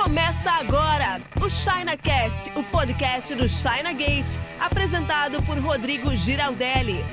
Começa agora o ChinaCast, o podcast do China Gate, apresentado por Rodrigo Giraldelli.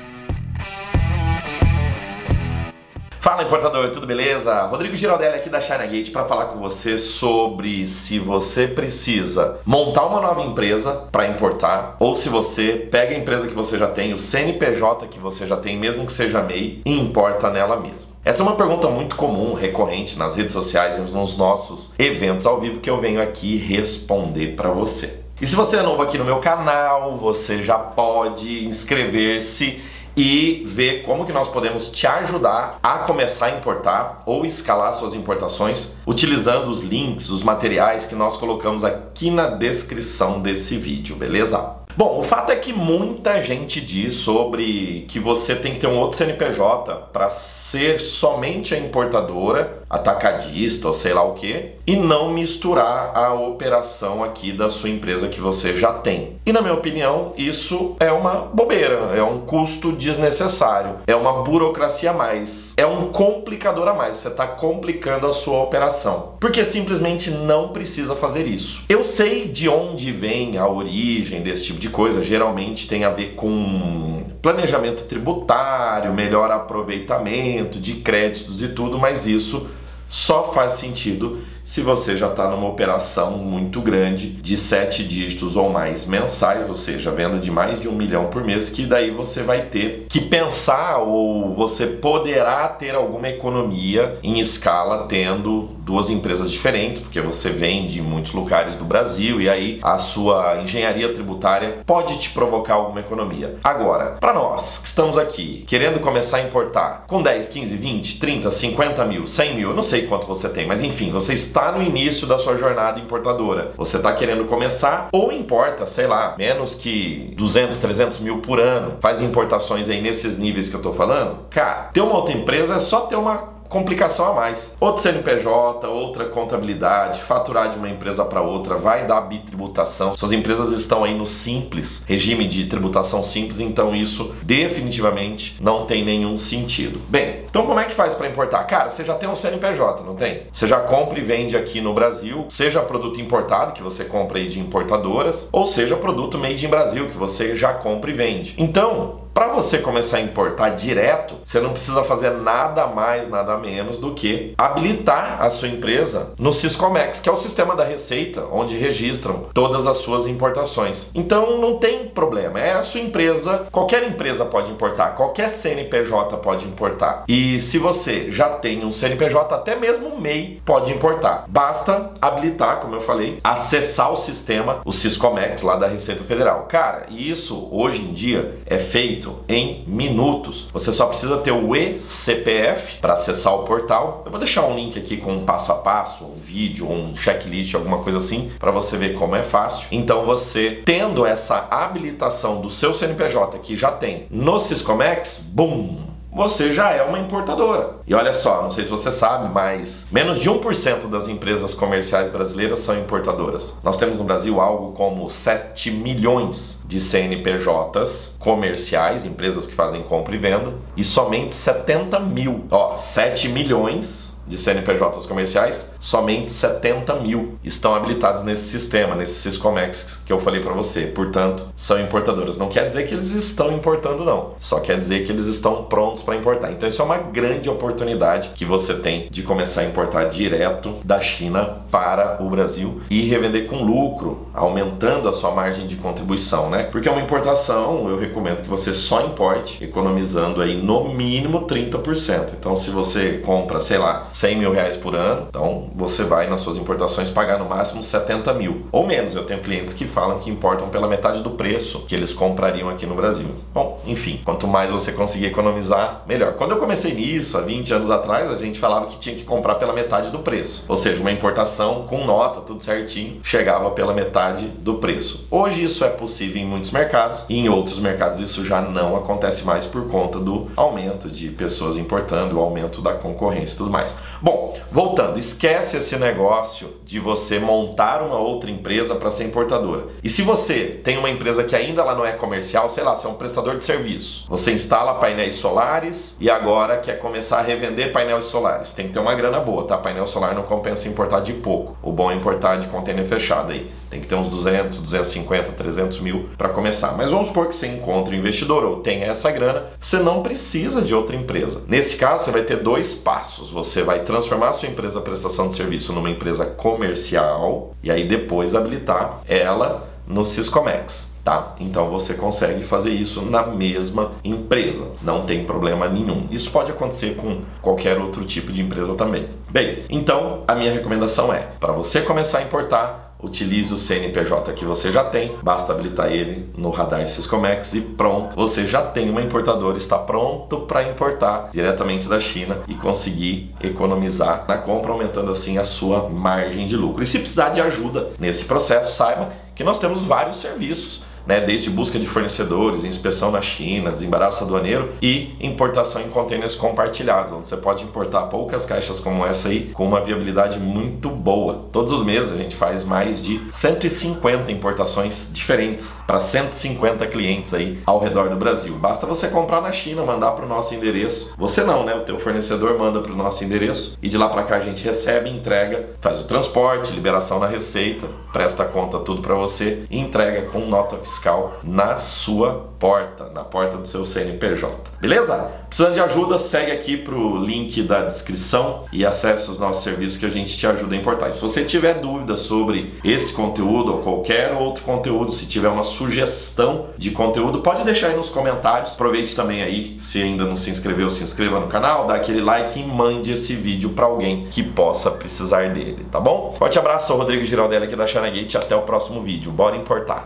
Fala importador, tudo beleza? Rodrigo Giraldelli aqui da China Gate para falar com você sobre se você precisa montar uma nova empresa para importar ou se você pega a empresa que você já tem, o CNPJ que você já tem, mesmo que seja MEI, e importa nela mesmo. Essa é uma pergunta muito comum, recorrente nas redes sociais e nos nossos eventos ao vivo que eu venho aqui responder para você. E se você é novo aqui no meu canal, você já pode inscrever-se e ver como que nós podemos te ajudar a começar a importar ou escalar suas importações utilizando os links, os materiais que nós colocamos aqui na descrição desse vídeo, beleza? Bom, o fato é que muita gente diz sobre que você tem que ter um outro CNPJ para ser somente a importadora, atacadista ou sei lá o que, e não misturar a operação aqui da sua empresa que você já tem. E na minha opinião, isso é uma bobeira, é um custo desnecessário, é uma burocracia a mais, é um complicador a mais. Você está complicando a sua operação, porque simplesmente não precisa fazer isso. Eu sei de onde vem a origem desse tipo de de coisa geralmente tem a ver com planejamento tributário, melhor aproveitamento de créditos e tudo, mas isso só faz sentido se você já está numa operação muito grande de sete dígitos ou mais mensais, ou seja, venda de mais de um milhão por mês, que daí você vai ter que pensar ou você poderá ter alguma economia em escala tendo duas empresas diferentes, porque você vende em muitos lugares do Brasil e aí a sua engenharia tributária pode te provocar alguma economia. Agora, para nós que estamos aqui querendo começar a importar com 10, 15, 20, 30, 50 mil, 100 mil, eu não sei quanto você tem, mas enfim, você está está no início da sua jornada importadora. Você está querendo começar ou importa, sei lá, menos que 200, 300 mil por ano, faz importações aí nesses níveis que eu estou falando. Cara, ter uma outra empresa é só ter uma complicação a mais. Outro CNPJ, outra contabilidade, faturar de uma empresa para outra, vai dar bitributação. Suas empresas estão aí no simples, regime de tributação simples, então isso definitivamente não tem nenhum sentido. Bem, então como é que faz para importar? Cara, você já tem um CNPJ, não tem? Você já compra e vende aqui no Brasil, seja produto importado que você compra aí de importadoras, ou seja produto made in Brasil que você já compra e vende. Então, para você começar a importar direto, você não precisa fazer nada mais, nada menos do que habilitar a sua empresa no Siscomex, que é o sistema da Receita, onde registram todas as suas importações. Então não tem problema, é a sua empresa, qualquer empresa pode importar, qualquer CNPJ pode importar. E se você já tem um CNPJ, até mesmo o MEI pode importar. Basta habilitar, como eu falei, acessar o sistema, o Siscomex lá da Receita Federal. Cara, isso hoje em dia é feito feito em minutos. Você só precisa ter o eCPF para acessar o portal. Eu vou deixar um link aqui com um passo a passo, um vídeo, um checklist, alguma coisa assim, para você ver como é fácil. Então você tendo essa habilitação do seu CNPJ que já tem no Siscomex, bum, você já é uma importadora. E olha só, não sei se você sabe, mas menos de 1% das empresas comerciais brasileiras são importadoras. Nós temos no Brasil algo como 7 milhões de CNPJs comerciais, empresas que fazem compra e venda, e somente 70 mil, ó, 7 milhões de CNPJs comerciais, somente 70 mil estão habilitados nesse sistema, nesse Siscomex que eu falei para você. Portanto, são importadoras. Não quer dizer que eles estão importando, não. Só quer dizer que eles estão prontos para importar. Então, isso é uma grande oportunidade que você tem de começar a importar direto da China para o Brasil e revender com lucro, aumentando a sua margem de contribuição, né? Porque é uma importação, eu recomendo que você só importe, economizando aí no mínimo 30%. Então, se você compra, sei lá, 100 mil reais por ano, então você vai nas suas importações pagar no máximo 70 mil ou menos. Eu tenho clientes que falam que importam pela metade do preço que eles comprariam aqui no Brasil. Bom, enfim, quanto mais você conseguir economizar, melhor. Quando eu comecei nisso, há 20 anos atrás, a gente falava que tinha que comprar pela metade do preço, ou seja, uma importação com nota, tudo certinho, chegava pela metade do preço. Hoje isso é possível em muitos mercados e em outros mercados isso já não acontece mais por conta do aumento de pessoas importando, o aumento da concorrência e tudo mais. Bom, voltando, esquece esse negócio de você montar uma outra empresa para ser importadora. E se você tem uma empresa que ainda ela não é comercial, sei lá, você é um prestador de serviço, você instala painéis solares e agora quer começar a revender painéis solares. Tem que ter uma grana boa, tá? Painel solar não compensa importar de pouco. O bom é importar de container fechado aí. Tem que ter uns 200, 250, 300 mil para começar. Mas vamos supor que você encontre um investidor ou tenha essa grana, você não precisa de outra empresa. Nesse caso, você vai ter dois passos. Você vai transformar a sua empresa prestação de serviço numa empresa comercial e aí depois habilitar ela no Siscomex. Tá? Então você consegue fazer isso na mesma empresa, não tem problema nenhum. Isso pode acontecer com qualquer outro tipo de empresa também. Bem, então a minha recomendação é: para você começar a importar, utilize o CNPJ que você já tem, basta habilitar ele no radar Siscomex e pronto, você já tem uma importadora, está pronto para importar diretamente da China e conseguir economizar na compra, aumentando assim a sua margem de lucro. E se precisar de ajuda nesse processo, saiba que nós temos vários serviços né, desde busca de fornecedores, inspeção na China, desembaraço aduaneiro e importação em contêineres compartilhados, onde você pode importar poucas caixas como essa aí com uma viabilidade muito boa. Todos os meses a gente faz mais de 150 importações diferentes para 150 clientes aí ao redor do Brasil. Basta você comprar na China, mandar para o nosso endereço. Você não, né? O teu fornecedor manda para o nosso endereço e de lá para cá a gente recebe, entrega, faz o transporte, liberação na receita, presta conta tudo para você e entrega com nota fiscal fiscal na sua porta, na porta do seu CNPJ. Beleza? Precisando de ajuda, segue aqui pro link da descrição e acesse os nossos serviços que a gente te ajuda a importar. E se você tiver dúvida sobre esse conteúdo ou qualquer outro conteúdo, se tiver uma sugestão de conteúdo, pode deixar aí nos comentários. Aproveite também aí, se ainda não se inscreveu, se inscreva no canal, dá aquele like e mande esse vídeo para alguém que possa precisar dele, tá bom? Forte abraço, sou o Rodrigo Giraldelli aqui da Gate. até o próximo vídeo. Bora importar!